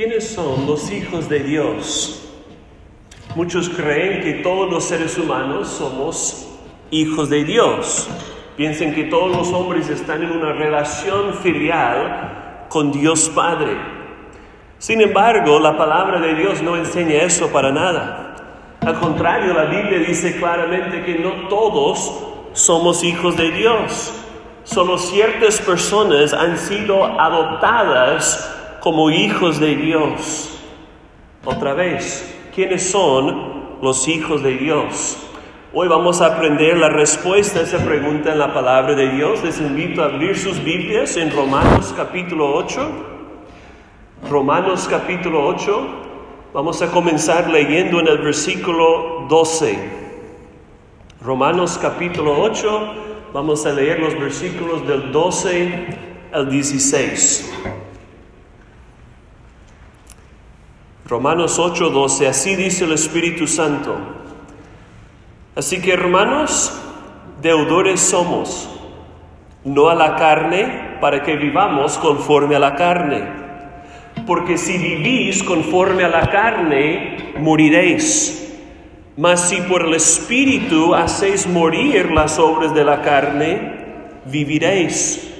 ¿Quiénes son los hijos de Dios? Muchos creen que todos los seres humanos somos hijos de Dios. Piensen que todos los hombres están en una relación filial con Dios Padre. Sin embargo, la palabra de Dios no enseña eso para nada. Al contrario, la Biblia dice claramente que no todos somos hijos de Dios. Solo ciertas personas han sido adoptadas como hijos de Dios. Otra vez, ¿quiénes son los hijos de Dios? Hoy vamos a aprender la respuesta a esa pregunta en la palabra de Dios. Les invito a abrir sus Biblias en Romanos capítulo 8. Romanos capítulo 8. Vamos a comenzar leyendo en el versículo 12. Romanos capítulo 8. Vamos a leer los versículos del 12 al 16. Romanos 8:12, así dice el Espíritu Santo. Así que hermanos, deudores somos, no a la carne, para que vivamos conforme a la carne. Porque si vivís conforme a la carne, moriréis. Mas si por el Espíritu hacéis morir las obras de la carne, viviréis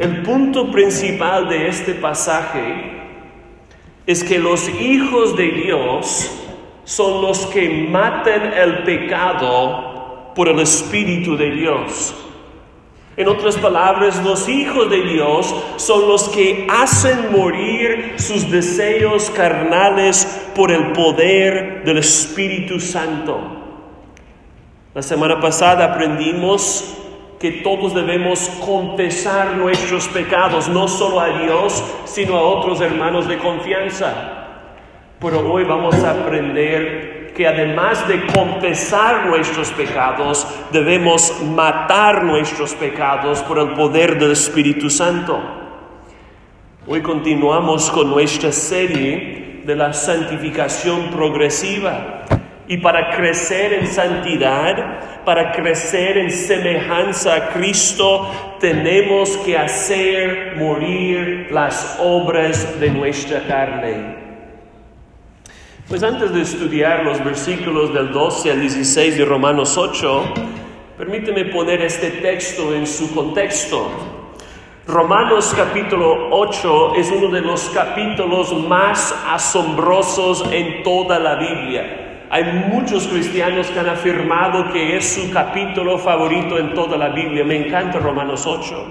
El punto principal de este pasaje es que los hijos de Dios son los que matan el pecado por el Espíritu de Dios. En otras palabras, los hijos de Dios son los que hacen morir sus deseos carnales por el poder del Espíritu Santo. La semana pasada aprendimos que todos debemos confesar nuestros pecados, no solo a Dios, sino a otros hermanos de confianza. Pero hoy vamos a aprender que además de confesar nuestros pecados, debemos matar nuestros pecados por el poder del Espíritu Santo. Hoy continuamos con nuestra serie de la santificación progresiva. Y para crecer en santidad, para crecer en semejanza a Cristo, tenemos que hacer morir las obras de nuestra carne. Pues antes de estudiar los versículos del 12 al 16 de Romanos 8, permíteme poner este texto en su contexto. Romanos capítulo 8 es uno de los capítulos más asombrosos en toda la Biblia. Hay muchos cristianos que han afirmado que es su capítulo favorito en toda la Biblia. Me encanta Romanos 8.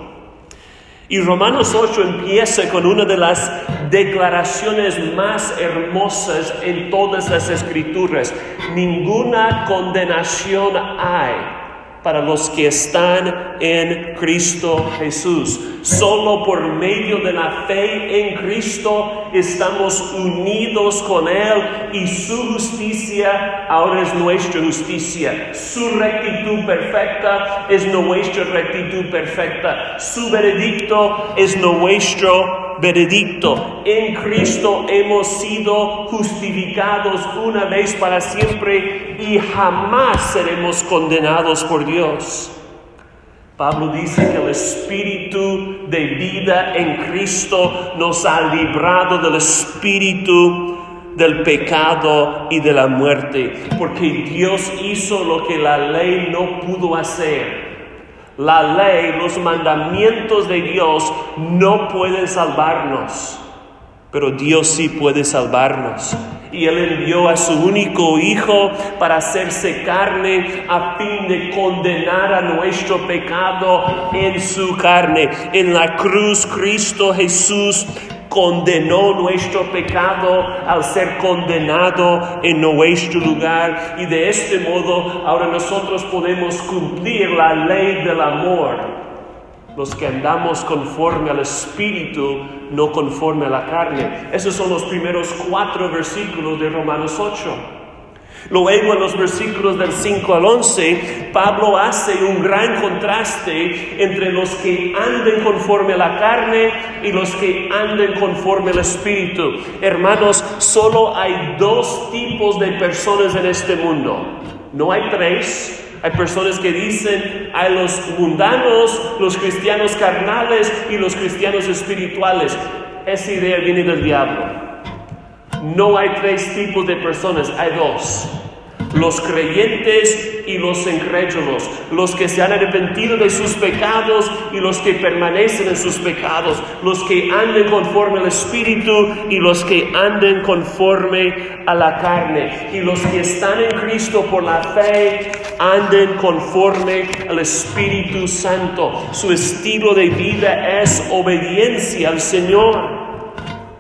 Y Romanos 8 empieza con una de las declaraciones más hermosas en todas las escrituras. Ninguna condenación hay para los que están en Cristo Jesús. Solo por medio de la fe en Cristo estamos unidos con Él y su justicia ahora es nuestra justicia. Su rectitud perfecta es nuestra rectitud perfecta. Su veredicto es nuestro veredicto. En Cristo hemos sido justificados una vez para siempre y jamás seremos condenados por Dios. Pablo dice que el espíritu de vida en Cristo nos ha librado del espíritu del pecado y de la muerte, porque Dios hizo lo que la ley no pudo hacer. La ley, los mandamientos de Dios no pueden salvarnos, pero Dios sí puede salvarnos. Y Él envió a su único Hijo para hacerse carne a fin de condenar a nuestro pecado en su carne. En la cruz Cristo Jesús condenó nuestro pecado al ser condenado en nuestro lugar y de este modo ahora nosotros podemos cumplir la ley del amor. los que andamos conforme al Espíritu, no conforme a la carne. Esos son los primeros cuatro versículos de Romanos 8. Luego en los versículos del 5 al 11, Pablo hace un gran contraste entre los que anden conforme a la carne y los que anden conforme al Espíritu. Hermanos, solo hay dos tipos de personas en este mundo. No hay tres, hay personas que dicen, hay los mundanos, los cristianos carnales y los cristianos espirituales. Esa idea viene del diablo. No hay tres tipos de personas, hay dos. Los creyentes y los incrédulos, los que se han arrepentido de sus pecados y los que permanecen en sus pecados, los que anden conforme al Espíritu y los que anden conforme a la carne. Y los que están en Cristo por la fe anden conforme al Espíritu Santo. Su estilo de vida es obediencia al Señor.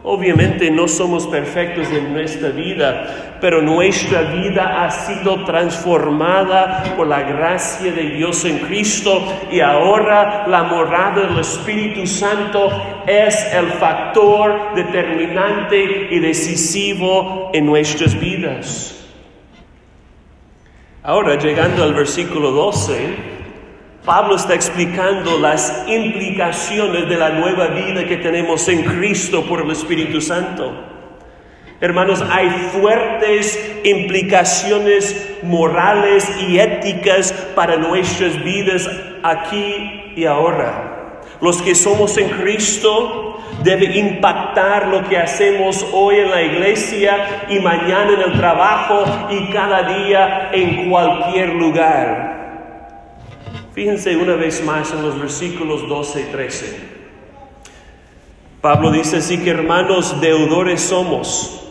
Obviamente no somos perfectos en nuestra vida, pero nuestra vida ha sido transformada por la gracia de Dios en Cristo y ahora la morada del Espíritu Santo es el factor determinante y decisivo en nuestras vidas. Ahora, llegando al versículo 12, Pablo está explicando las implicaciones de la nueva vida que tenemos en Cristo por el Espíritu Santo. Hermanos, hay fuertes implicaciones morales y éticas para nuestras vidas aquí y ahora. Los que somos en Cristo debe impactar lo que hacemos hoy en la iglesia y mañana en el trabajo y cada día en cualquier lugar. Fíjense una vez más en los versículos 12 y 13. Pablo dice así que hermanos deudores somos,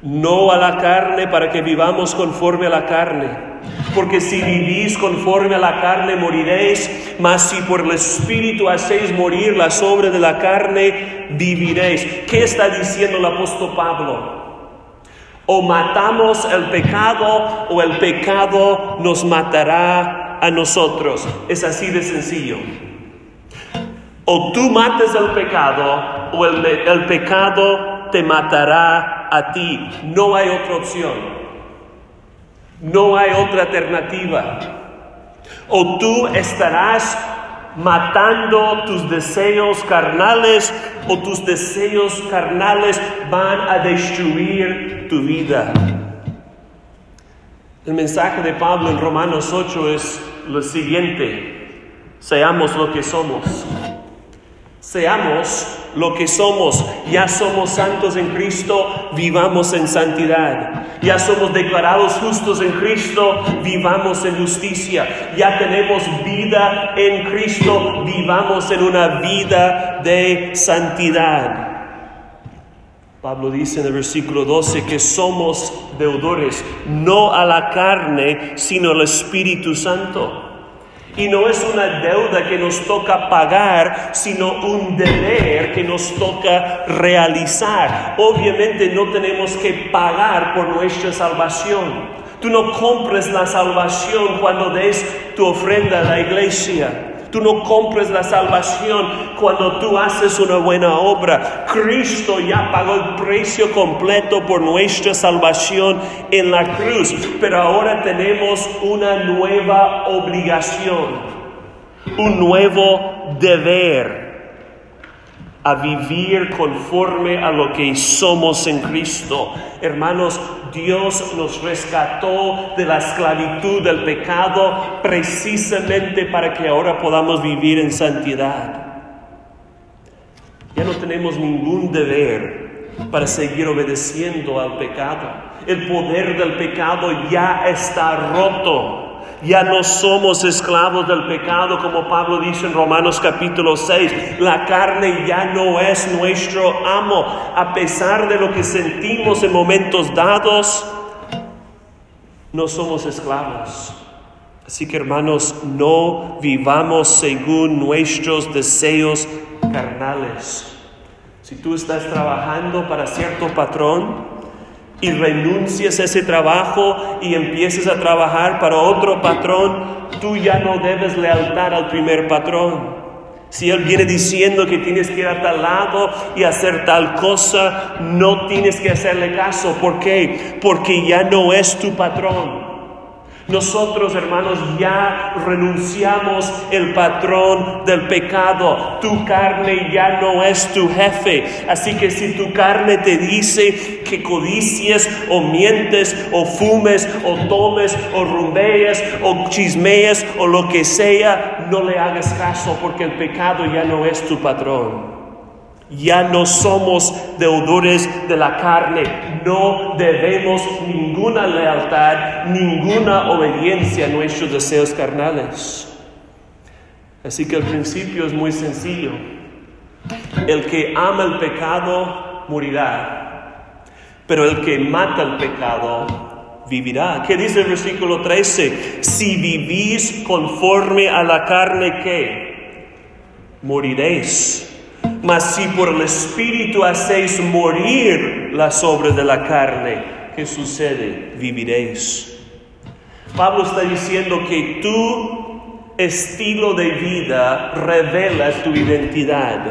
no a la carne para que vivamos conforme a la carne. Porque si vivís conforme a la carne moriréis, mas si por el Espíritu hacéis morir las obras de la carne, viviréis. ¿Qué está diciendo el apóstol Pablo? O matamos el pecado o el pecado nos matará a nosotros. Es así de sencillo. O tú mates el pecado o el, el pecado te matará a ti. No hay otra opción. No hay otra alternativa. O tú estarás matando tus deseos carnales o tus deseos carnales van a destruir tu vida. El mensaje de Pablo en Romanos 8 es lo siguiente, seamos lo que somos. Seamos lo que somos. Ya somos santos en Cristo, vivamos en santidad. Ya somos declarados justos en Cristo, vivamos en justicia. Ya tenemos vida en Cristo, vivamos en una vida de santidad. Pablo dice en el versículo 12 que somos deudores no a la carne, sino al Espíritu Santo. Y no es una deuda que nos toca pagar, sino un deber que nos toca realizar. Obviamente no tenemos que pagar por nuestra salvación. Tú no compres la salvación cuando des tu ofrenda a la iglesia. Tú no compres la salvación cuando tú haces una buena obra. Cristo ya pagó el precio completo por nuestra salvación en la cruz. Pero ahora tenemos una nueva obligación, un nuevo deber a vivir conforme a lo que somos en Cristo. Hermanos, Dios nos rescató de la esclavitud del pecado precisamente para que ahora podamos vivir en santidad. Ya no tenemos ningún deber para seguir obedeciendo al pecado. El poder del pecado ya está roto. Ya no somos esclavos del pecado, como Pablo dice en Romanos capítulo 6. La carne ya no es nuestro amo. A pesar de lo que sentimos en momentos dados, no somos esclavos. Así que hermanos, no vivamos según nuestros deseos carnales. Si tú estás trabajando para cierto patrón, y renuncias a ese trabajo y empieces a trabajar para otro patrón, tú ya no debes lealtad al primer patrón. Si Él viene diciendo que tienes que ir a tal lado y hacer tal cosa, no tienes que hacerle caso. ¿Por qué? Porque ya no es tu patrón. Nosotros, hermanos, ya renunciamos el patrón del pecado. Tu carne ya no es tu jefe. Así que si tu carne te dice que codicies o mientes o fumes o tomes o rumbees o chismees o lo que sea, no le hagas caso porque el pecado ya no es tu patrón. Ya no somos deudores de la carne, no debemos ninguna lealtad, ninguna obediencia a nuestros deseos carnales. Así que el principio es muy sencillo. El que ama el pecado morirá, pero el que mata el pecado vivirá. ¿Qué dice el versículo 13? Si vivís conforme a la carne, ¿qué? Moriréis. Mas si por el Espíritu hacéis morir las obras de la carne, ¿qué sucede? Viviréis. Pablo está diciendo que tu estilo de vida revela tu identidad.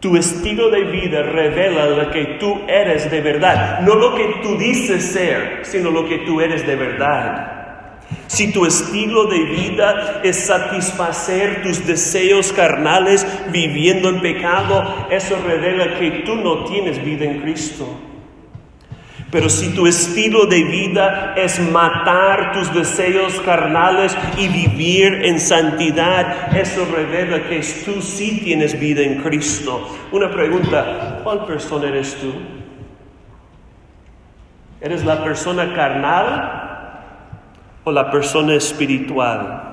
Tu estilo de vida revela lo que tú eres de verdad. No lo que tú dices ser, sino lo que tú eres de verdad. Si tu estilo de vida es satisfacer tus deseos carnales viviendo en pecado, eso revela que tú no tienes vida en Cristo. Pero si tu estilo de vida es matar tus deseos carnales y vivir en santidad, eso revela que tú sí tienes vida en Cristo. Una pregunta, ¿cuál persona eres tú? ¿Eres la persona carnal o la persona espiritual.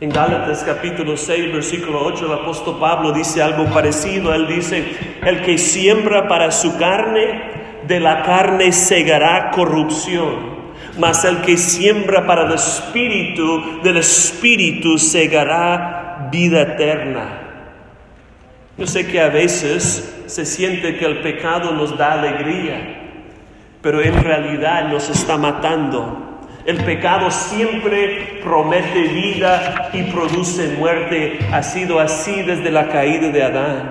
En Gálatas capítulo 6, versículo 8, el apóstol Pablo dice algo parecido. Él dice, el que siembra para su carne, de la carne segará corrupción. Mas el que siembra para el espíritu, del espíritu segará vida eterna. Yo sé que a veces se siente que el pecado nos da alegría, pero en realidad nos está matando. El pecado siempre promete vida y produce muerte. Ha sido así desde la caída de Adán.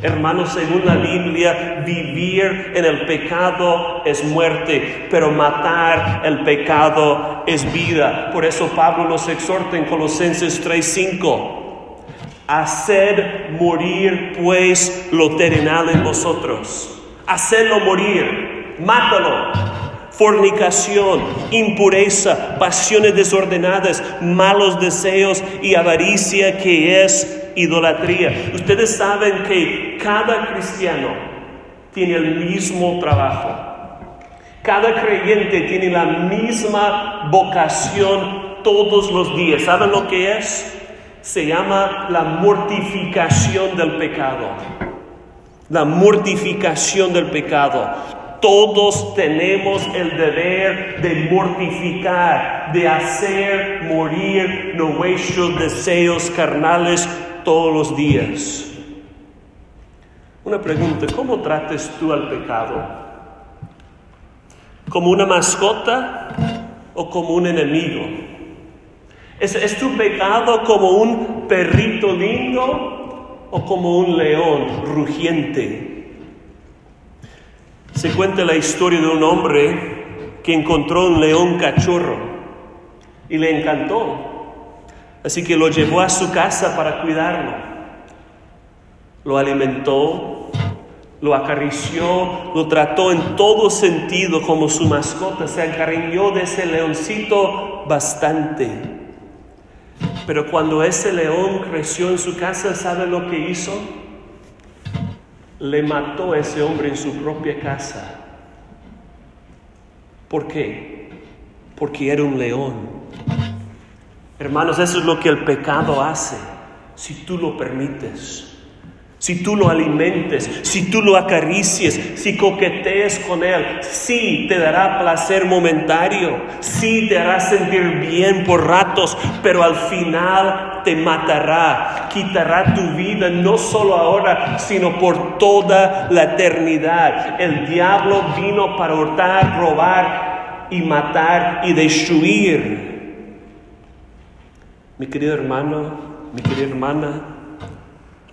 Hermanos, según la Biblia, vivir en el pecado es muerte, pero matar el pecado es vida. Por eso Pablo nos exhorta en Colosenses 3:5. Haced morir pues lo terrenal en vosotros. Hacedlo morir, mátalo, fornicación, impureza, pasiones desordenadas, malos deseos y avaricia que es idolatría. Ustedes saben que cada cristiano tiene el mismo trabajo. Cada creyente tiene la misma vocación todos los días. ¿Saben lo que es? Se llama la mortificación del pecado. La mortificación del pecado. Todos tenemos el deber de mortificar, de hacer morir nuestros deseos carnales todos los días. Una pregunta, ¿cómo tratas tú al pecado? ¿Como una mascota o como un enemigo? ¿Es, ¿Es, tu pecado como un perrito lindo o como un león rugiente? Se cuenta la historia de un hombre que encontró un león cachorro y le encantó. Así que lo llevó a su casa para cuidarlo. Lo alimentó, lo acarició, lo trató en todo sentido como su mascota. Se encariñó de ese leoncito bastante. Pero cuando ese león creció en su casa, ¿sabe lo que hizo? Le mató a ese hombre en su propia casa. ¿Por qué? Porque era un león. Hermanos, eso es lo que el pecado hace, si tú lo permites. Si tú lo alimentes, si tú lo acaricies, si coquetees con él, sí te dará placer momentario, sí te hará sentir bien por ratos, pero al final te matará, quitará tu vida no solo ahora, sino por toda la eternidad. El diablo vino para hurtar, robar y matar y destruir. Mi querido hermano, mi querida hermana,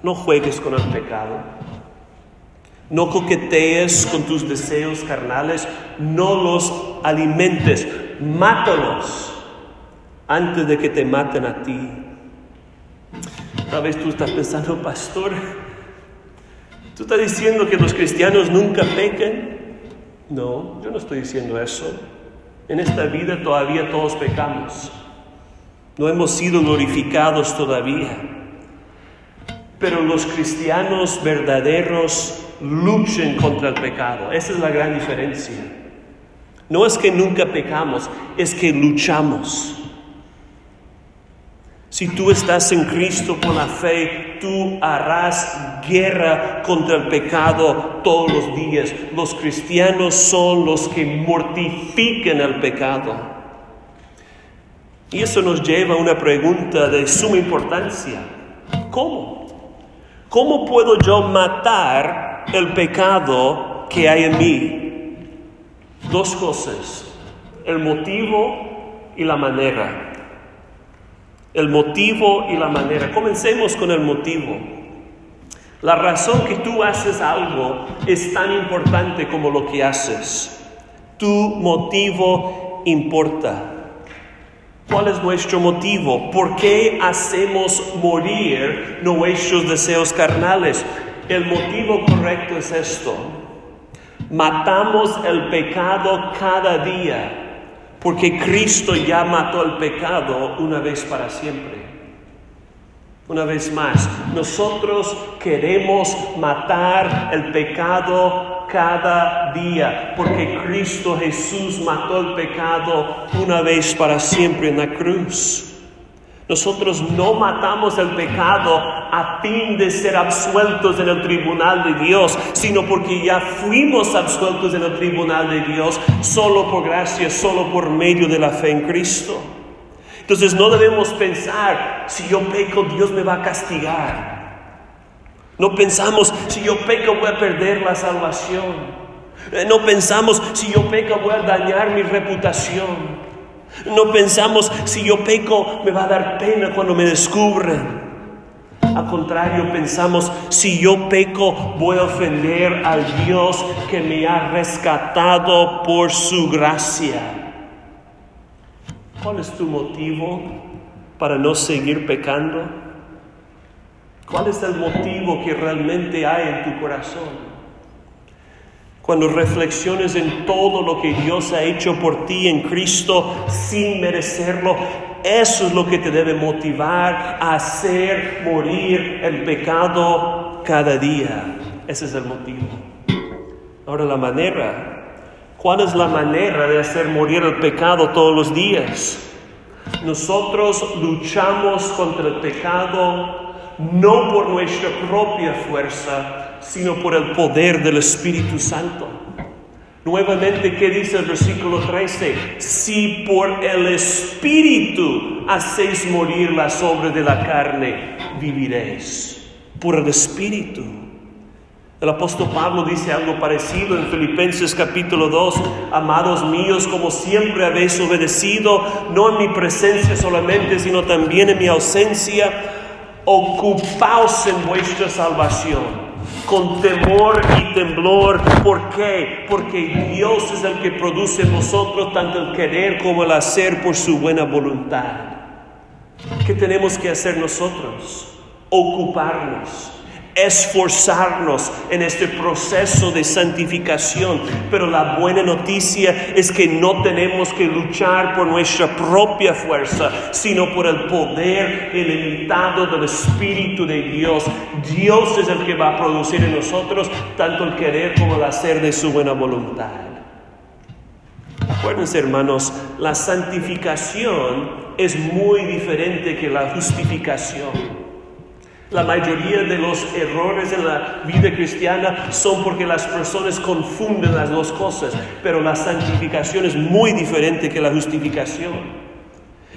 no juegues con el pecado. No coquetees con tus deseos carnales, no los alimentes, mátalos antes de que te maten a ti. Tal vez tú estás pensando, pastor, ¿tú estás diciendo que los cristianos nunca pecan? No, yo no estoy diciendo eso. En esta vida todavía todos pecamos. No hemos sido glorificados todavía. Pero los cristianos verdaderos luchan contra el pecado. Esa es la gran diferencia. No es que nunca pecamos, es que luchamos. Si tú estás en Cristo con la fe, tú harás guerra contra el pecado todos los días. Los cristianos son los que mortifican el pecado. Y eso nos lleva a una pregunta de suma importancia. ¿Cómo? ¿Cómo puedo yo matar el pecado que hay en mí? Dos cosas, el motivo y la manera el motivo y la manera. Comencemos con el motivo. La razón que tú haces algo es tan importante como lo que haces. Tu motivo importa. ¿Cuál es nuestro motivo? ¿Por qué hacemos morir nuestros deseos carnales? El motivo correcto es esto. Matamos el pecado cada día porque Cristo ya mató el pecado una vez para siempre. Una vez más, nosotros queremos matar el pecado cada día, porque Cristo Jesús mató el pecado una vez para siempre en la cruz. Nosotros no matamos el pecado a fin de ser absueltos en el tribunal de Dios, sino porque ya fuimos absueltos en el tribunal de Dios solo por gracia, solo por medio de la fe en Cristo. Entonces no debemos pensar, si yo peco, Dios me va a castigar. No pensamos, si yo peco, voy a perder la salvación. Eh, no pensamos, si yo peco, voy a dañar mi reputación. No pensamos, si yo peco, me va a dar pena cuando me descubren. Al contrario, pensamos, si yo peco, voy a ofender al Dios que me ha rescatado por su gracia. ¿Cuál es tu motivo para no seguir pecando? ¿Cuál es el motivo que realmente hay en tu corazón? Cuando reflexiones en todo lo que Dios ha hecho por ti en Cristo sin merecerlo, eso es lo que te debe motivar a hacer morir el pecado cada día. Ese es el motivo. Ahora la manera. ¿Cuál es la manera de hacer morir el pecado todos los días? Nosotros luchamos contra el pecado no por nuestra propia fuerza, sino por el poder del Espíritu Santo. Nuevamente, ¿qué dice el versículo 13? Si por el Espíritu hacéis morir las obras de la carne, viviréis. Por el Espíritu. El apóstol Pablo dice algo parecido en Filipenses capítulo 2, amados míos, como siempre habéis obedecido, no en mi presencia solamente, sino también en mi ausencia, ocupaos en vuestra salvación con temor y temblor. ¿Por qué? Porque Dios es el que produce en nosotros tanto el querer como el hacer por su buena voluntad. ¿Qué tenemos que hacer nosotros? Ocuparnos esforzarnos en este proceso de santificación. Pero la buena noticia es que no tenemos que luchar por nuestra propia fuerza, sino por el poder ilimitado del Espíritu de Dios. Dios es el que va a producir en nosotros tanto el querer como el hacer de su buena voluntad. Acuérdense hermanos, la santificación es muy diferente que la justificación. La mayoría de los errores en la vida cristiana son porque las personas confunden las dos cosas, pero la santificación es muy diferente que la justificación.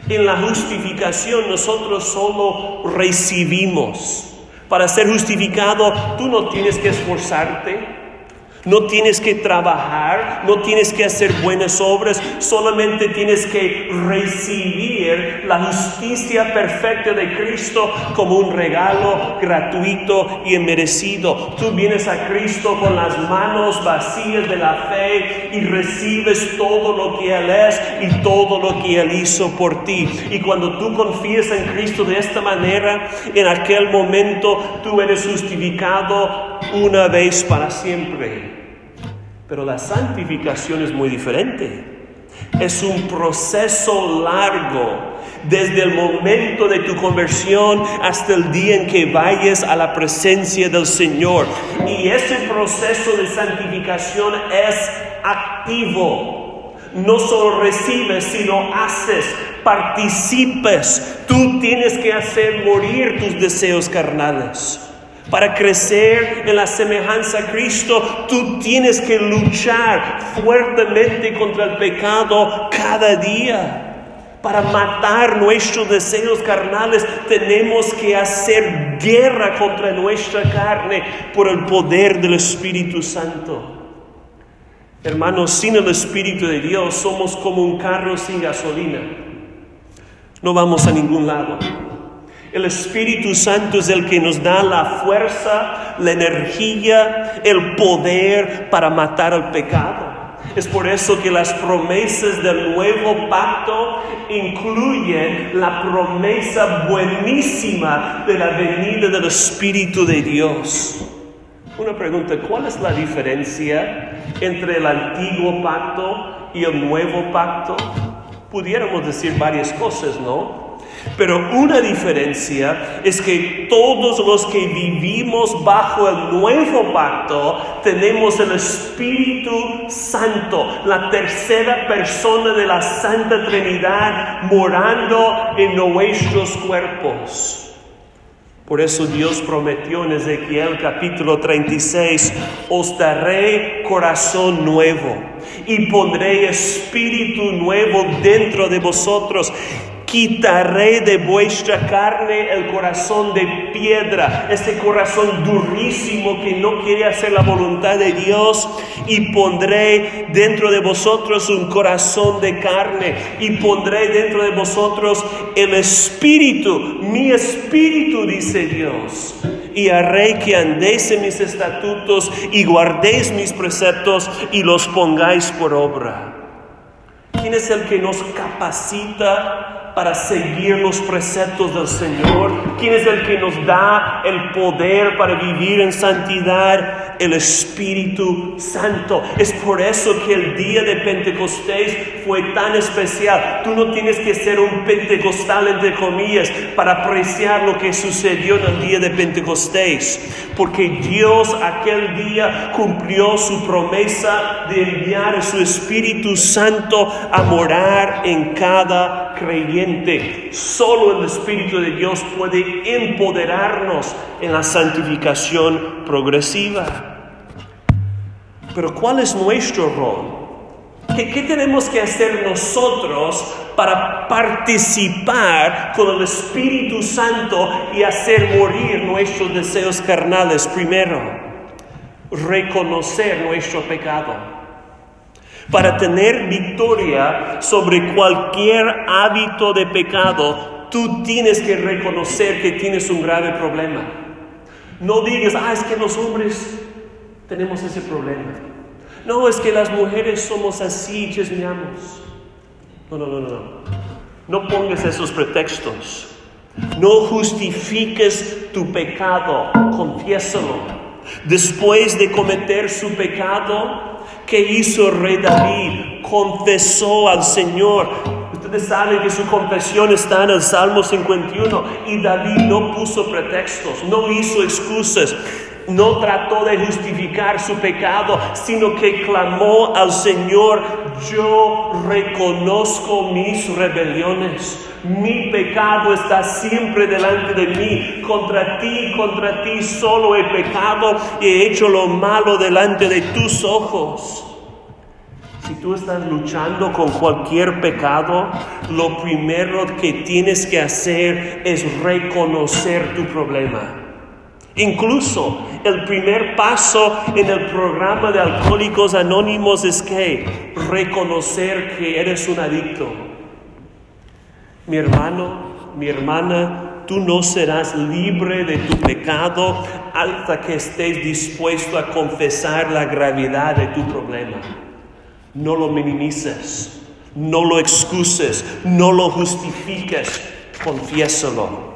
En la justificación nosotros solo recibimos. Para ser justificado tú no tienes que esforzarte, No tienes que trabajar, no tienes que hacer buenas obras, solamente tienes que recibir la justicia perfecta de Cristo como un regalo gratuito y merecido. Tú vienes a Cristo con las manos vacías de la fe y recibes todo lo que Él es y todo lo que Él hizo por ti. Y cuando tú confías en Cristo de esta manera, en aquel momento tú eres justificado una vez para siempre. Pero la santificación es muy diferente. Es un proceso largo, desde el momento de tu conversión hasta el día en que vayas a la presencia del Señor. Y ese proceso de santificación es activo. No solo recibes, sino haces, participes. Tú tienes que hacer morir tus deseos carnales. Para crecer en la semejanza a Cristo, tú tienes que luchar fuertemente contra el pecado cada día. Para matar nuestros deseos carnales tenemos que hacer guerra contra nuestra carne por el poder del Espíritu Santo. Hermanos, sin el Espíritu de Dios somos como un carro sin gasolina. No vamos a ningún lado. El Espíritu Santo es el que nos da la fuerza, la energía, el poder para matar al pecado. Es por eso que las promesas del nuevo pacto incluyen la promesa buenísima de la venida del Espíritu de Dios. Una pregunta, ¿cuál es la diferencia entre el antiguo pacto y el nuevo pacto? Pudiéramos decir varias cosas, ¿no? Pero una diferencia es que todos los que vivimos bajo el nuevo pacto tenemos el Espíritu Santo, la tercera persona de la Santa Trinidad morando en nuestros cuerpos. Por eso Dios prometió en Ezequiel capítulo 36, os daré corazón nuevo y pondré espíritu nuevo dentro de vosotros quitaré de vuestra carne el corazón de piedra, este corazón durísimo que no quiere hacer la voluntad de Dios, y pondré dentro de vosotros un corazón de carne, y pondré dentro de vosotros el espíritu, mi espíritu, dice Dios. Y haré que andéis en mis estatutos y guardéis mis preceptos y los pongáis por obra. ¿Quién es el que nos capacita para seguir los preceptos del Señor? ¿Quién es el que nos da el poder para vivir en santidad? El Espíritu Santo. Es por eso que el día de Pentecostés fue tan especial. Tú no tienes que ser un pentecostal, entre comillas, para apreciar lo que sucedió en el día de Pentecostés. Porque Dios aquel día cumplió su promesa de enviar a su Espíritu Santo a morar en cada creyente. Solo el Espíritu de Dios puede empoderarnos en la santificación progresiva. Pero ¿cuál es nuestro rol? ¿Qué, tenemos que hacer nosotros para participar con el Espíritu Santo y hacer morir nuestros deseos carnales? Primero, reconocer nuestro pecado. Para tener victoria sobre cualquier hábito de pecado, tú tienes que reconocer que tienes un grave problema. No digas, ah, es que los hombres tenemos ese problema. No, es que las mujeres somos así, chismeamos. No, no, no, no. No pongas esos pretextos. No justifiques tu pecado, confiésalo. Después de cometer su pecado, ¿qué hizo el rey David? Confesó al Señor. Ustedes saben que su confesión está en el Salmo 51 y David no puso pretextos, no hizo excusas no trató de justificar su pecado, sino que clamó al Señor, yo reconozco mis rebeliones. Mi pecado está siempre delante de mí. Contra ti, contra ti solo he pecado y he hecho lo malo delante de tus ojos. Si tú estás luchando con cualquier pecado, lo primero que tienes que hacer es reconocer tu problema Incluso el primer paso en el programa de Alcohólicos Anónimos es que reconocer que eres un adicto. Mi hermano, mi hermana, tú no serás libre de tu pecado hasta que estés dispuesto a confesar la gravedad de tu problema. No lo minimices, no lo excuses, no lo justifiques, confiésalo.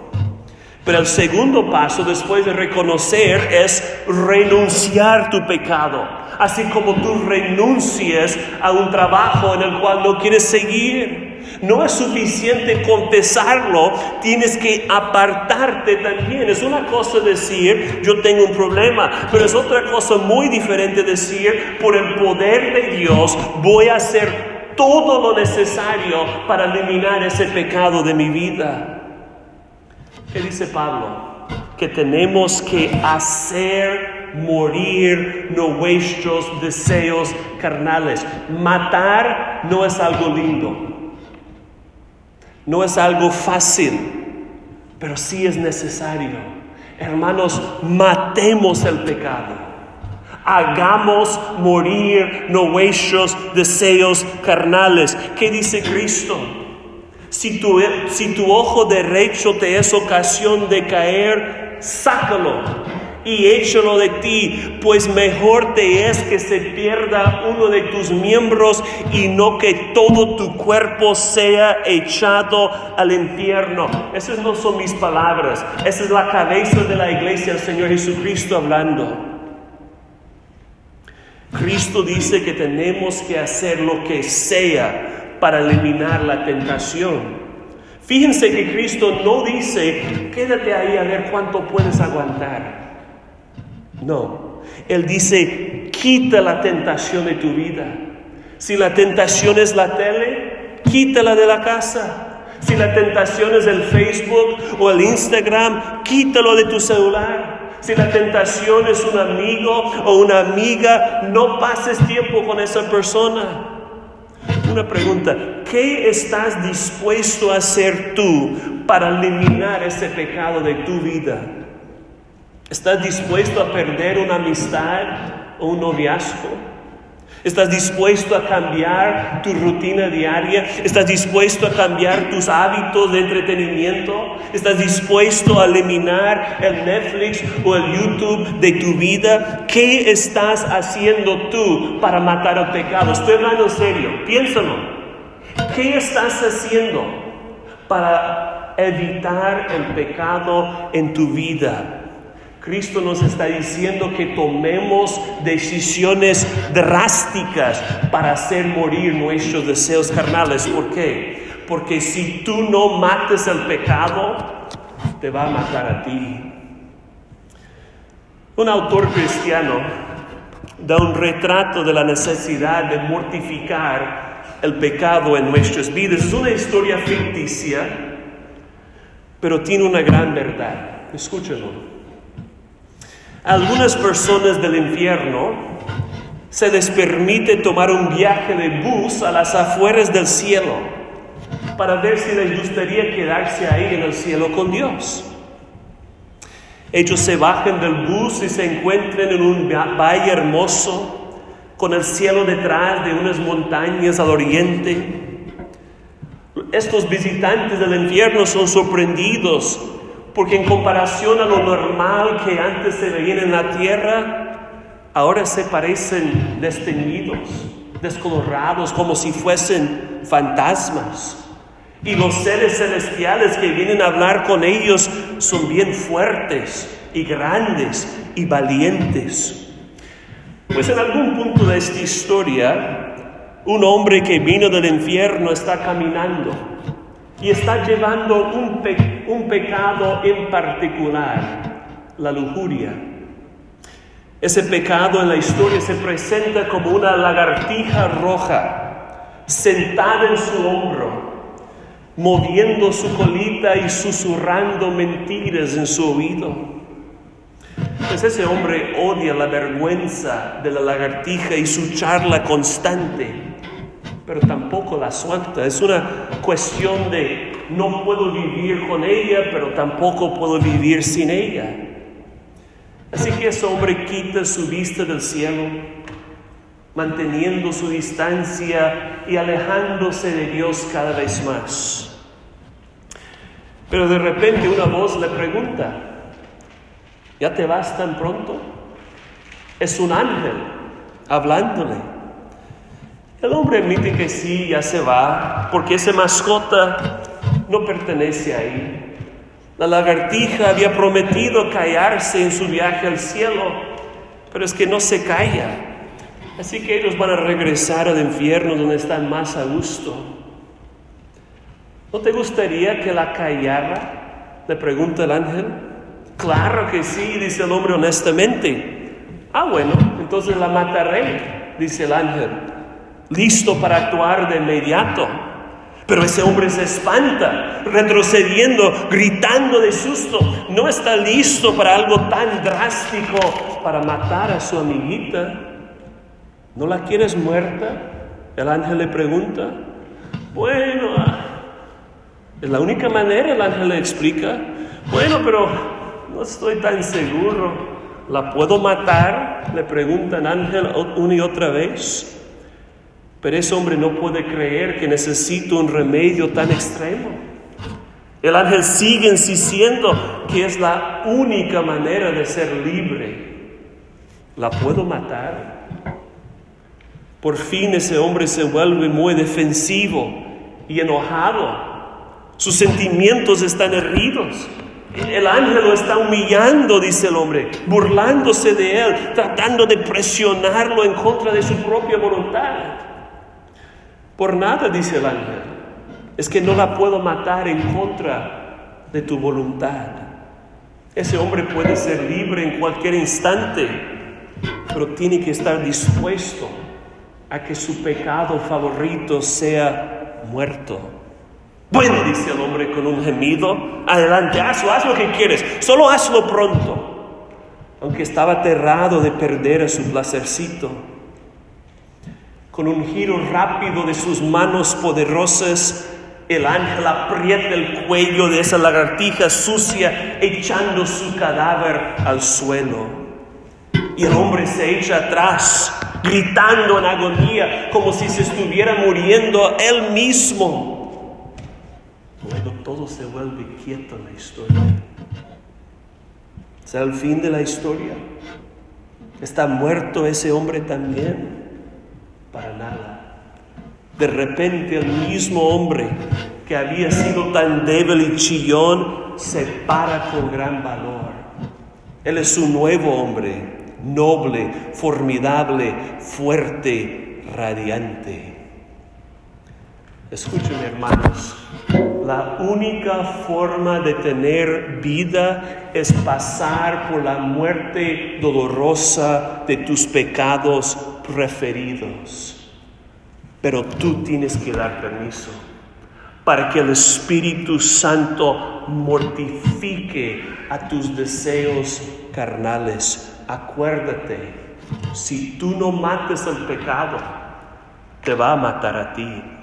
Pero el segundo paso después de reconocer es renunciar tu pecado. Así como tú renuncies a un trabajo en el cual no quieres seguir. No es suficiente confesarlo, tienes que apartarte también. Es una cosa decir, yo tengo un problema, pero es otra cosa muy diferente decir, por el poder de Dios voy a hacer todo lo necesario para eliminar ese pecado de mi vida. ¿Qué dice Pablo? Que tenemos que hacer morir nuestros deseos carnales. Matar no es algo lindo, no es algo fácil, pero sí es necesario. Hermanos, matemos el pecado. Hagamos morir nuestros deseos carnales. ¿Qué dice Cristo? Si tu, si tu ojo derecho te es ocasión de caer, sácalo y échalo de ti, pues mejor te es que se pierda uno de tus miembros y no que todo tu cuerpo sea echado al infierno. Esas no son mis palabras, esa es la cabeza de la iglesia del Señor Jesucristo hablando. Cristo dice que tenemos que hacer lo que sea para eliminar la tentación. Fíjense que Cristo no dice, quédate ahí a ver cuánto puedes aguantar. No, Él dice, quita la tentación de tu vida. Si la tentación es la tele, quítala de la casa. Si la tentación es el Facebook o el Instagram, quítalo de tu celular. Si la tentación es un amigo o una amiga, no pases tiempo con esa persona. Una pregunta, ¿qué estás dispuesto a hacer tú para eliminar ese pecado de tu vida? ¿Estás dispuesto a perder una amistad o un noviazgo? ¿Estás dispuesto a cambiar tu rutina diaria? ¿Estás dispuesto a cambiar tus hábitos de entretenimiento? ¿Estás dispuesto a eliminar el Netflix o el YouTube de tu vida? ¿Qué estás haciendo tú para matar al pecado? Estoy hablando en serio, piénsalo. ¿Qué estás haciendo para evitar el pecado en tu vida? Cristo nos está diciendo que tomemos decisiones drásticas para hacer morir nuestros deseos carnales. ¿Por qué? Porque si tú no mates el pecado, te va a matar a ti. Un autor cristiano da un retrato de la necesidad de mortificar el pecado en nuestras vidas. Es una historia ficticia, pero tiene una gran verdad. Escúchalo algunas personas del infierno se les permite tomar un viaje de bus a las afueras del cielo para ver si les gustaría quedarse ahí en el cielo con Dios. Ellos se bajan del bus y se encuentran en un valle hermoso con el cielo detrás de unas montañas al oriente. Estos visitantes del infierno son sorprendidos porque en comparación a lo normal que antes se veía en la tierra, ahora se parecen desteñidos, descolorados, como si fuesen fantasmas. Y los seres celestiales que vienen a hablar con ellos son bien fuertes y grandes y valientes. Pues en algún punto de esta historia, un hombre que vino del infierno está caminando y está llevando un, pecado en particular, la lujuria. Ese pecado en la historia se presenta como una lagartija roja sentada en su hombro, moviendo su colita y susurrando mentiras en su oído. Pues ese hombre odia la vergüenza de la lagartija y su charla constante pero tampoco la suelta. Es una cuestión de no puedo vivir con ella, pero tampoco puedo vivir sin ella. Así que ese hombre quita su vista del cielo, manteniendo su distancia y alejándose de Dios cada vez más. Pero de repente una voz le pregunta, ¿ya te vas tan pronto? Es un ángel hablándole. El hombre admite que sí, ya se va, porque esa mascota no pertenece ahí. La lagartija había prometido callarse en su viaje al cielo, pero es que no se calla. Así que ellos van a regresar al infierno donde están más a gusto. ¿No te gustaría que la callara? Le pregunta el ángel. Claro que sí, dice el hombre honestamente. Ah, bueno, entonces la mataré, dice el ángel, listo para actuar de inmediato. Pero ese hombre se espanta, retrocediendo, gritando de susto. No está listo para algo tan drástico, para matar a su amiguita. ¿No la quieres muerta? El ángel le pregunta. Bueno, ah, es la única manera, el ángel le explica. Bueno, pero no estoy tan seguro. ¿La puedo matar? Le pregunta el ángel una y otra vez. Pero ese hombre no puede creer que necesita un remedio tan extremo. El ángel sigue insistiendo que es la única manera de ser libre. ¿La puedo matar? Por fin ese hombre se vuelve muy defensivo y enojado. Sus sentimientos están heridos. El ángel lo está humillando, dice el hombre, burlándose de él, tratando de presionarlo en contra de su propia voluntad. Por nada, dice el ángel, es que no la puedo matar en contra de tu voluntad. Ese hombre puede ser libre en cualquier instante, pero tiene que estar dispuesto a que su pecado favorito sea muerto. Bueno, dice el hombre con un gemido, adelante, hazlo, haz lo que quieres, solo hazlo pronto. Aunque estaba aterrado de perder a su placercito. Con un giro rápido de sus manos poderosas, el ángel aprieta el cuello de esa lagartija sucia, echando su cadáver al suelo. Y el hombre se echa atrás, gritando en agonía, como si se estuviera muriendo él mismo. Luego todo se vuelve quieto en la historia. ¿Es el fin de la historia? ¿Está muerto ese hombre también? Para nada. De repente el mismo hombre que había sido tan débil y chillón se para con gran valor. Él es un nuevo hombre, noble, formidable, fuerte, radiante. Escúchenme hermanos, la única forma de tener vida es pasar por la muerte dolorosa de tus pecados preferidos. Pero tú tienes que dar permiso para que el Espíritu Santo mortifique a tus deseos carnales. Acuérdate, si tú no mates el pecado, te va a matar a ti.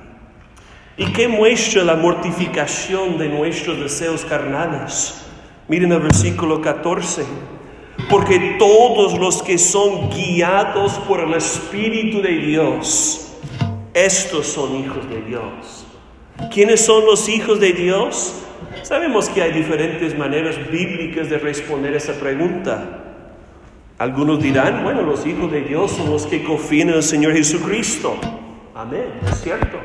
¿Y qué muestra la mortificación de nuestros deseos carnales? Miren el versículo 14. Porque todos los que son guiados por el Espíritu de Dios, estos son hijos de Dios. ¿Quiénes son los hijos de Dios? Sabemos que hay diferentes maneras bíblicas de responder esa pregunta. Algunos dirán, bueno, los hijos de Dios son los que confían en el Señor Jesucristo. Amén, es cierto.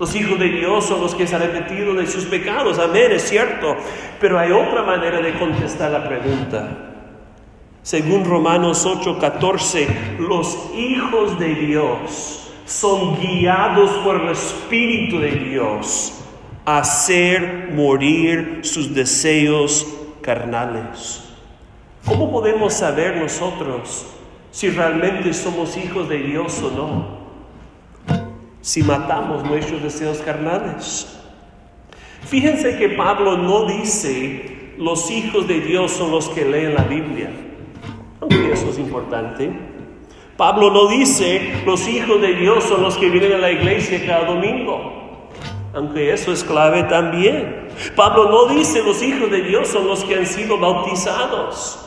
Los hijos de Dios son los que se han arrepentido de sus pecados. Amén, es cierto. Pero hay otra manera de contestar la pregunta. Según Romanos 8:14, los hijos de Dios son guiados por el Espíritu de Dios a hacer morir sus deseos carnales. ¿Cómo podemos saber nosotros si realmente somos hijos de Dios o no? Si matamos nuestros deseos carnales. Fíjense que Pablo no dice los hijos de Dios son los que leen la Biblia aunque eso es importante. Pablo no dice los hijos de Dios son los que vienen a la iglesia cada domingo, aunque eso es clave también. Pablo no dice los hijos de Dios son los que han sido bautizados.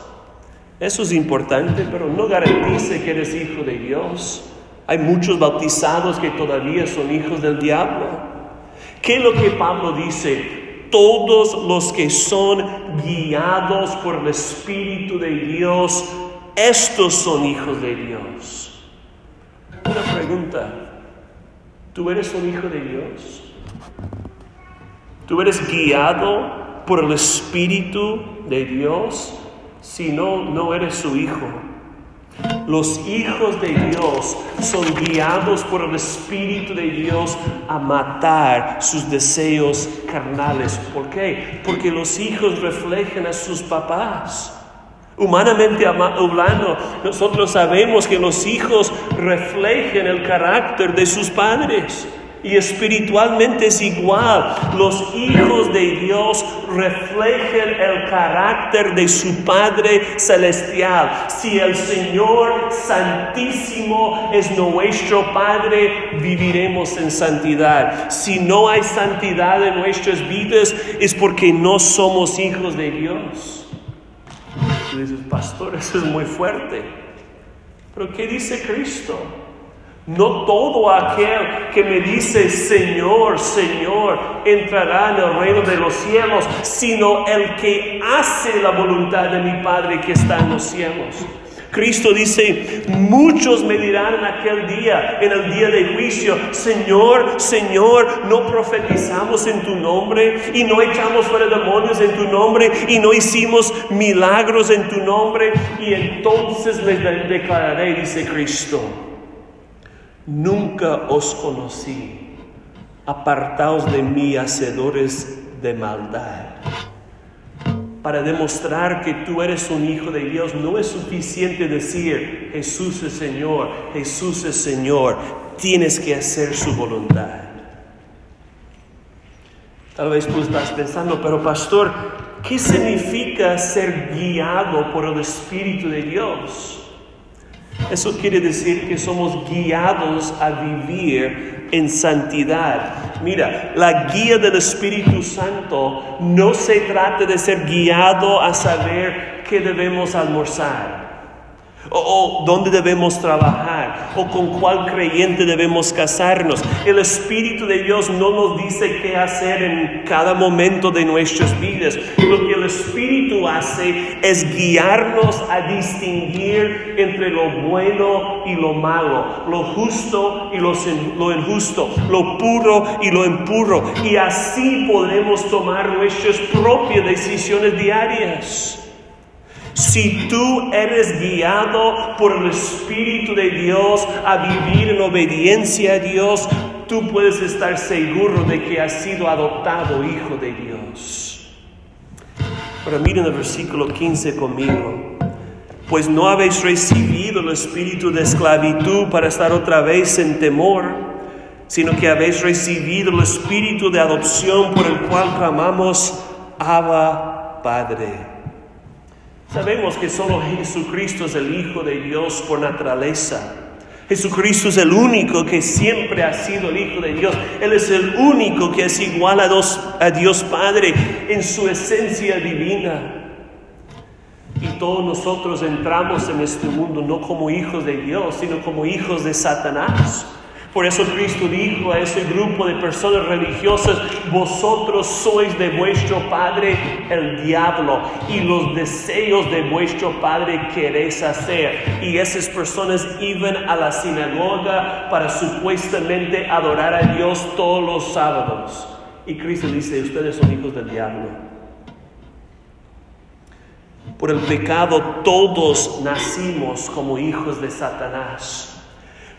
Eso es importante, pero no garantice que eres hijo de Dios. Hay muchos bautizados que todavía son hijos del diablo. ¿Qué es lo que Pablo dice? Todos los que son guiados por el Espíritu de Dios, estos son hijos de Dios. Una pregunta, ¿tú eres un hijo de Dios? ¿Tú eres guiado por el Espíritu de Dios? Si no, no eres su hijo. Los hijos de Dios son guiados por el Espíritu de Dios a matar sus deseos carnales. ¿Por qué? Porque los hijos reflejan a sus papás. Humanamente hablando, nosotros sabemos que los hijos reflejan el carácter de sus padres. Y espiritualmente es igual. Los hijos de Dios reflejan el carácter de su Padre Celestial. Si el Señor Santísimo es nuestro Padre, viviremos en santidad. Si no hay santidad en nuestras vidas, es porque no somos hijos de Dios. Tú dices, pastor, eso es muy fuerte. Pero ¿qué dice Cristo? No todo aquel que me dice Señor, Señor, entrará en el reino de los cielos, sino el que hace la voluntad de mi Padre que está en los cielos. Cristo dice, muchos me dirán en aquel día, en el día de juicio, Señor, Señor, no profetizamos en tu nombre y no echamos fuera demonios en tu nombre y no hicimos milagros en tu nombre. Y entonces les declararé, dice Cristo Nunca os conocí, apartaos de mí, hacedores de maldad. Para demostrar que tú eres un hijo de Dios, no es suficiente decir Jesús es Señor, Jesús es Señor. Tienes que hacer su voluntad. Tal vez tú estás pensando, pero pastor, ¿qué significa ser guiado por el Espíritu de Dios? Eso quiere decir que somos guiados a vivir en santidad. Mira, la guía del Espíritu Santo no se trata de ser guiado a saber qué debemos almorzar o, dónde debemos trabajar, o con cuál creyente debemos casarnos. El Espíritu de Dios no nos dice qué hacer en cada momento de nuestras vidas. Lo que el Espíritu hace es guiarnos a distinguir entre lo bueno y lo malo, lo justo y lo, lo injusto, lo puro y lo impuro. Y así podremos tomar nuestras propias decisiones diarias. Si tú eres guiado por el Espíritu de Dios a vivir en obediencia a Dios, tú puedes estar seguro de que has sido adoptado hijo de Dios. Pero miren el versículo 15 conmigo. Pues no habéis recibido el espíritu de esclavitud para estar otra vez en temor, sino que habéis recibido el espíritu de adopción por el cual clamamos Abba Padre. Sabemos que solo Jesucristo es el Hijo de Dios por naturaleza. Jesucristo es el único que siempre ha sido el Hijo de Dios. Él es el único que es igual a Dios, a Dios Padre en su esencia divina. Y todos nosotros entramos en este mundo no como hijos de Dios, sino como hijos de Satanás. Por eso Cristo dijo a ese grupo de personas religiosas, vosotros sois de vuestro padre el diablo y los deseos de vuestro padre queréis hacer. Y esas personas iban a la sinagoga para supuestamente adorar a Dios todos los sábados. Y Cristo dice, ustedes son hijos del diablo. Por el pecado todos nacimos como hijos de Satanás.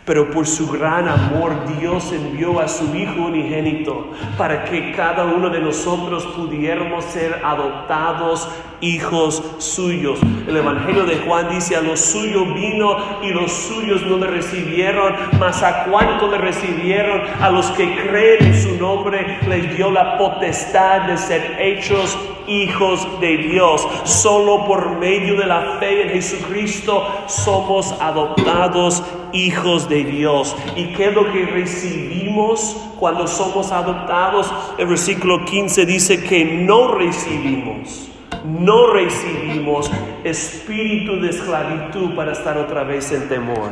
Pero por su gran amor Dios envió a su Hijo unigénito para que cada uno de nosotros pudiéramos ser adoptados hijos suyos. El Evangelio de Juan dice, a los suyos vino y los suyos no le recibieron, mas a cuánto le recibieron, a los que creen en su nombre les dio la potestad de ser hechos hijos de Dios. Solo por medio de la fe en Jesucristo somos adoptados hijos de Dios. ¿Y qué es lo que recibimos cuando somos adoptados? El versículo 15 dice que no recibimos no recibimos espíritu de esclavitud para estar otra vez en temor.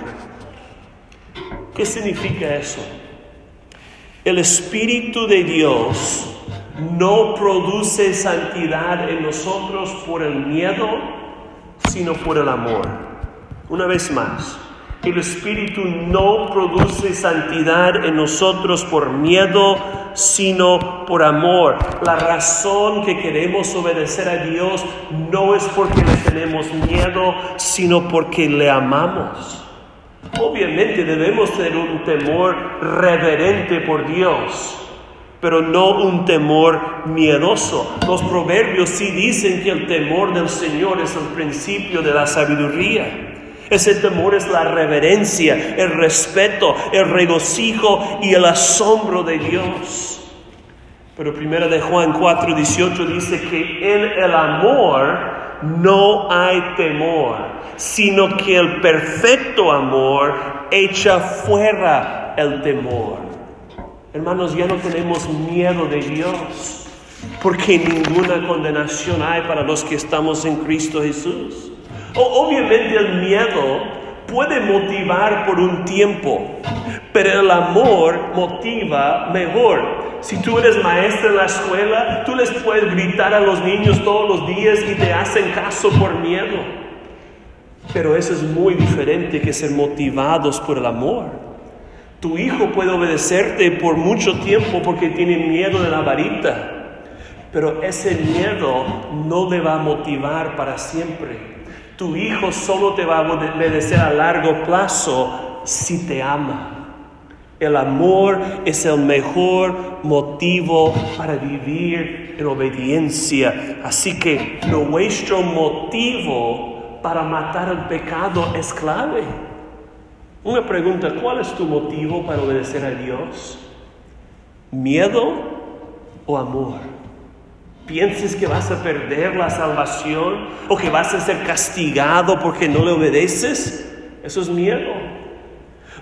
¿Qué significa eso? El Espíritu de Dios no produce santidad en nosotros por el miedo, sino por el amor. Una vez más, el Espíritu no produce santidad en nosotros por miedo, sino por amor. La razón que queremos obedecer a Dios no es porque le tenemos miedo, sino porque le amamos. Obviamente debemos tener un temor reverente por Dios, pero no un temor miedoso. Los proverbios sí dicen que el temor del Señor es el principio de la sabiduría. Ese temor es la reverencia, el respeto, el regocijo y el asombro de Dios. Pero primero de Juan 4, 18 dice que en el amor no hay temor, sino que el perfecto amor echa fuera el temor. Hermanos, ya no tenemos miedo de Dios, porque ninguna condenación hay para los que estamos en Cristo Jesús. Obviamente el miedo puede motivar por un tiempo, pero el amor motiva mejor. Si tú eres maestra en la escuela, tú les puedes gritar a los niños todos los días y te hacen caso por miedo. Pero eso es muy diferente que ser motivados por el amor. Tu hijo puede obedecerte por mucho tiempo porque tiene miedo de la varita, pero ese miedo no le va a motivar para siempre. Tu hijo solo te va a obedecer a largo plazo si te ama. El amor es el mejor motivo para vivir en obediencia. Así que nuestro motivo para matar el pecado es clave. Una pregunta, ¿cuál es tu motivo para obedecer a Dios? ¿Miedo o amor? Pienses que vas a perder la salvación o que vas a ser castigado porque no le obedeces, eso es miedo.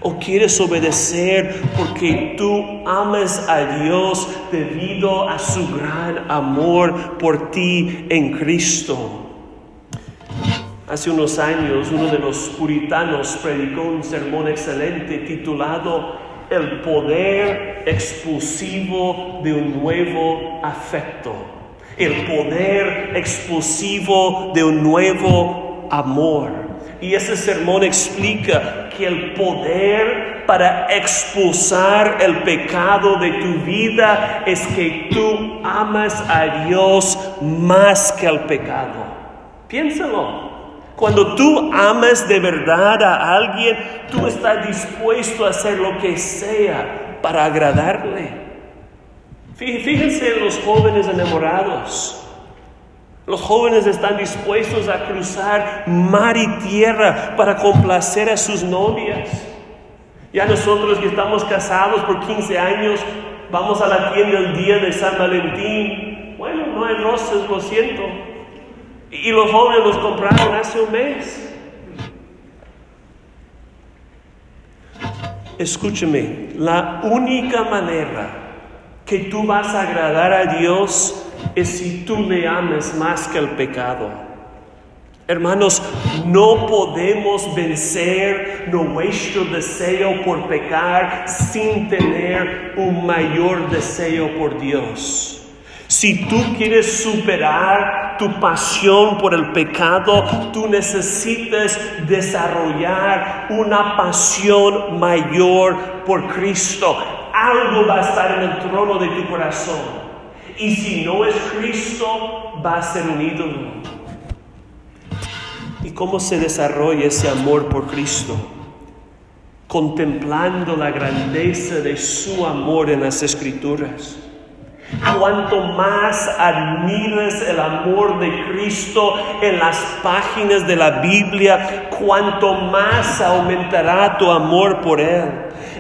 O quieres obedecer porque tú amas a Dios debido a su gran amor por ti en Cristo. Hace unos años uno de los puritanos predicó un sermón excelente titulado El poder expulsivo de un nuevo afecto el poder explosivo de un nuevo amor. Y ese sermón explica que el poder para expulsar el pecado de tu vida es que tú amas a Dios más que al pecado. Piénsalo. Cuando tú amas de verdad a alguien, tú estás dispuesto a hacer lo que sea para agradarle. Fíjense en los jóvenes enamorados. Los jóvenes están dispuestos a cruzar mar y tierra para complacer a sus novias. Ya nosotros que estamos casados por 15 años, vamos a la tienda el día de San Valentín. Bueno, no hay rosas, lo siento. Y los jóvenes los compraron hace un mes. Escúcheme, la única manera que tú vas a agradar a Dios es si tú le ames más que el pecado. Hermanos, no podemos vencer nuestro deseo por pecar sin tener un mayor deseo por Dios. Si tú quieres superar tu pasión por el pecado, tú necesitas desarrollar una pasión mayor por Cristo algo va a estar en el trono de tu corazón. Y si no es Cristo, va a ser un ídolo. ¿Y cómo se desarrolla ese amor por Cristo? Contemplando la grandeza de su amor en las escrituras. Cuanto más admires el amor de Cristo en las páginas de la Biblia, cuanto más aumentará tu amor por Él.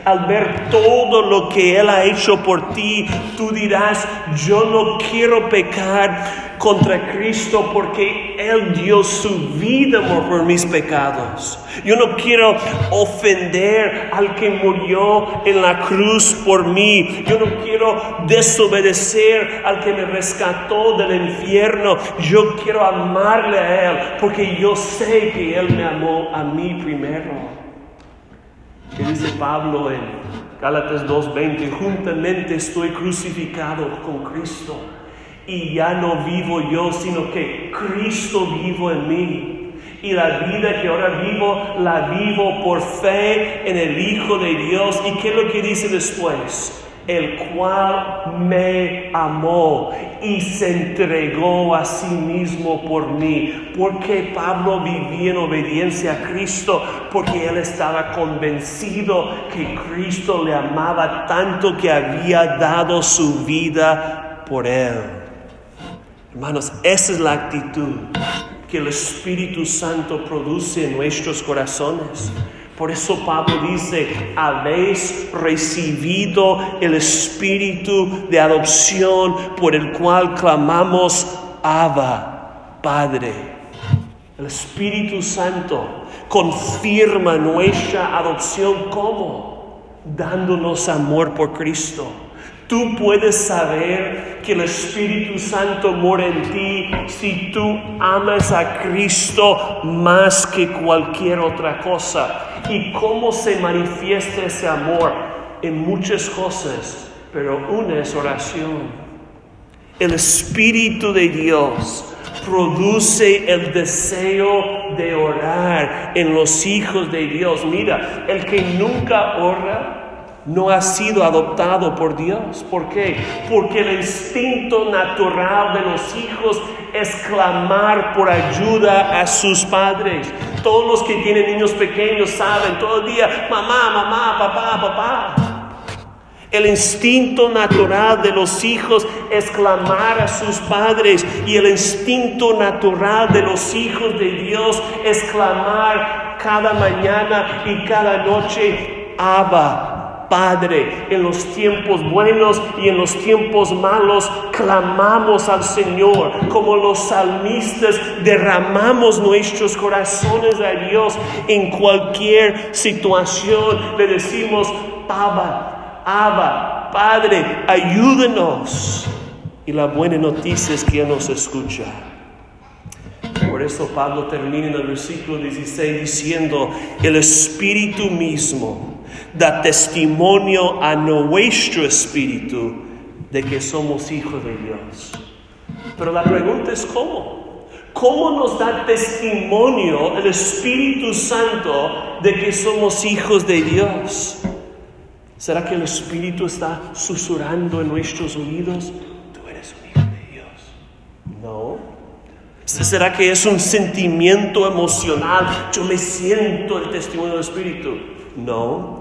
Al ver todo lo que Él ha hecho por ti, tú dirás, yo no quiero pecar contra Cristo porque Él dio su vida por mis pecados. Yo no quiero ofender al que murió en la cruz por mí. Yo no quiero desobedecer al que me rescató del infierno. Yo quiero amarle a Él porque yo sé que Él me amó a mí primero. ¿Qué dice Pablo en Gálatas 2:20? Juntamente estoy crucificado con Cristo y ya no vivo yo, sino que Cristo vivo en mí. Y la vida que ahora vivo, la vivo por fe en el Hijo de Dios. ¿Y qué lo que dice después? El cual me amó y se entregó a sí mismo por mí. Porque Pablo vivía en obediencia a Cristo, porque él estaba convencido que Cristo le amaba tanto que había dado su vida por él. Hermanos, esa es la actitud que el Espíritu Santo produce en nuestros corazones. Por eso Pablo dice, habéis recibido el espíritu de adopción por el cual clamamos, Abba, Padre. El Espíritu Santo confirma nuestra adopción como dándonos amor por Cristo. Tú puedes saber que el Espíritu Santo mora en ti si tú amas a Cristo más que cualquier otra cosa. ¿Y cómo se manifiesta ese amor? En muchas cosas, pero una es oración. El Espíritu de Dios produce el deseo de orar en los hijos de Dios. Mira, el que nunca ora, no ha sido adoptado por Dios. ¿Por qué? Porque el instinto natural de los hijos es clamar por ayuda a sus padres. Todos los que tienen niños pequeños saben todo el día, mamá, mamá, papá, papá. El instinto natural de los hijos es clamar a sus padres y el instinto natural de los hijos de Dios es clamar cada mañana y cada noche, Abba, Padre, en los tiempos buenos y en los tiempos malos, clamamos al Señor. Como los salmistas, derramamos nuestros corazones a Dios en cualquier situación. Le decimos, Abba, Abba, Padre, ayúdenos. Y la buena noticia es que nos escucha. Por eso Pablo termina en el versículo 16 diciendo, el Espíritu mismo da testimonio a nuestro espíritu de que somos hijos de Dios. Pero la pregunta es cómo. ¿Cómo nos da testimonio el Espíritu Santo de que somos hijos de Dios? ¿Será que el Espíritu está susurrando en nuestros oídos? Tú eres un hijo de Dios. No. ¿Será que es un sentimiento emocional? Yo me siento el testimonio del Espíritu. No.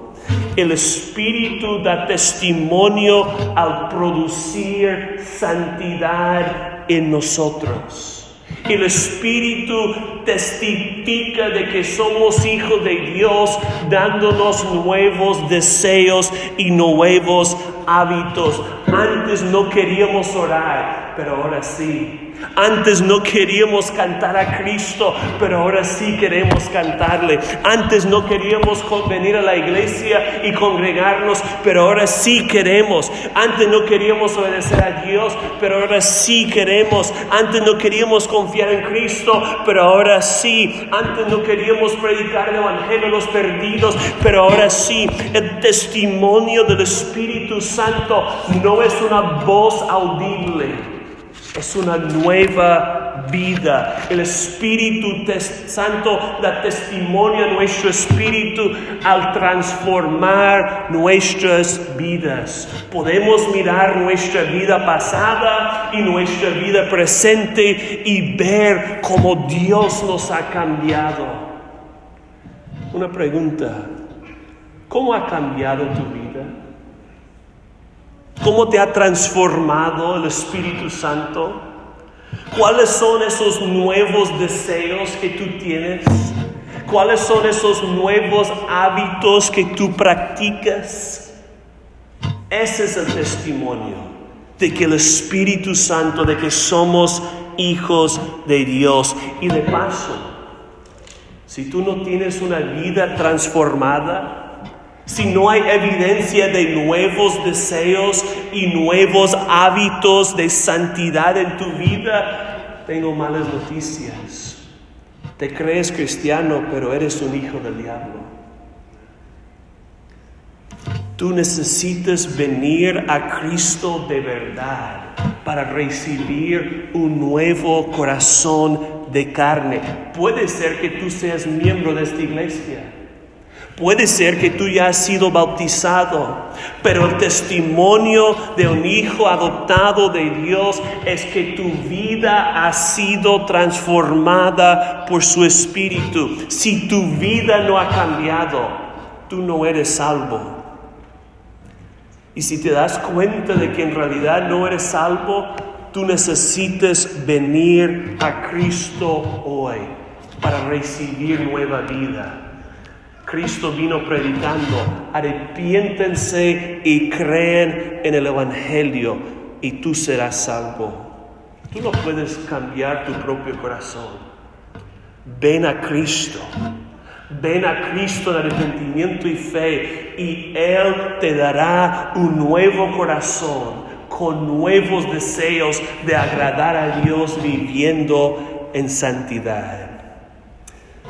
El Espíritu da testimonio al producir santidad en nosotros. El Espíritu testifica de que somos hijos de Dios, dándonos nuevos deseos y nuevos hábitos. Antes no queríamos orar, pero ahora sí. Antes no queríamos cantar a Cristo, pero ahora sí queremos cantarle. Antes no queríamos venir a la iglesia y congregarnos, pero ahora sí queremos. Antes no queríamos obedecer a Dios, pero ahora sí queremos. Antes no queríamos confiar en Cristo, pero ahora sí. Antes no queríamos predicar el Evangelio a los perdidos, pero ahora sí. Testimonio del Espíritu Santo no es una voz audible es una nueva vida. El Espíritu Santo da testimonio a nuestro espíritu al transformar nuestras vidas. Podemos mirar nuestra vida pasada y nuestra vida presente y ver cómo Dios nos ha cambiado. Una pregunta, ¿cómo ha cambiado tu vida? ¿Cómo te ha transformado el Espíritu Santo? ¿Cuáles son esos nuevos deseos que tú tienes? ¿Cuáles son esos nuevos hábitos que tú practicas? Ese es el testimonio de que el Espíritu Santo, de que somos hijos de Dios. Y de paso, si tú no tienes una vida transformada, si no hay evidencia de nuevos deseos y nuevos hábitos de santidad en tu vida, tengo malas noticias. Te crees cristiano, pero eres un hijo del diablo. Tú necesitas venir a Cristo de verdad para recibir un nuevo corazón de carne. Puede ser que tú seas miembro de esta iglesia Puede ser que tú ya has sido bautizado, pero el testimonio de un hijo adoptado de Dios es que tu vida ha sido transformada por su espíritu. Si tu vida no ha cambiado, tú no eres salvo. Y si te das cuenta de que en realidad no eres salvo, tú necesitas venir a Cristo hoy para recibir nueva vida. Cristo vino predicando, arrepiéntense y creen en el Evangelio y tú serás salvo. Tú no puedes cambiar tu propio corazón. Ven a Cristo. Ven a Cristo de arrepentimiento y fe y Él te dará un nuevo corazón con nuevos deseos de agradar a Dios viviendo en santidad.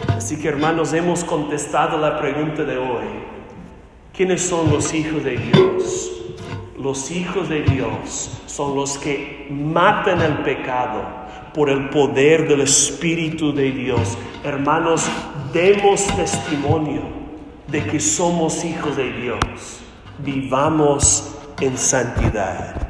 Así que hermanos, hemos contestado la pregunta de hoy. ¿Quiénes son los hijos de Dios? Los hijos de Dios son los que matan el pecado por el poder del Espíritu de Dios. Hermanos, demos testimonio de que somos hijos de Dios. Vivamos en santidad.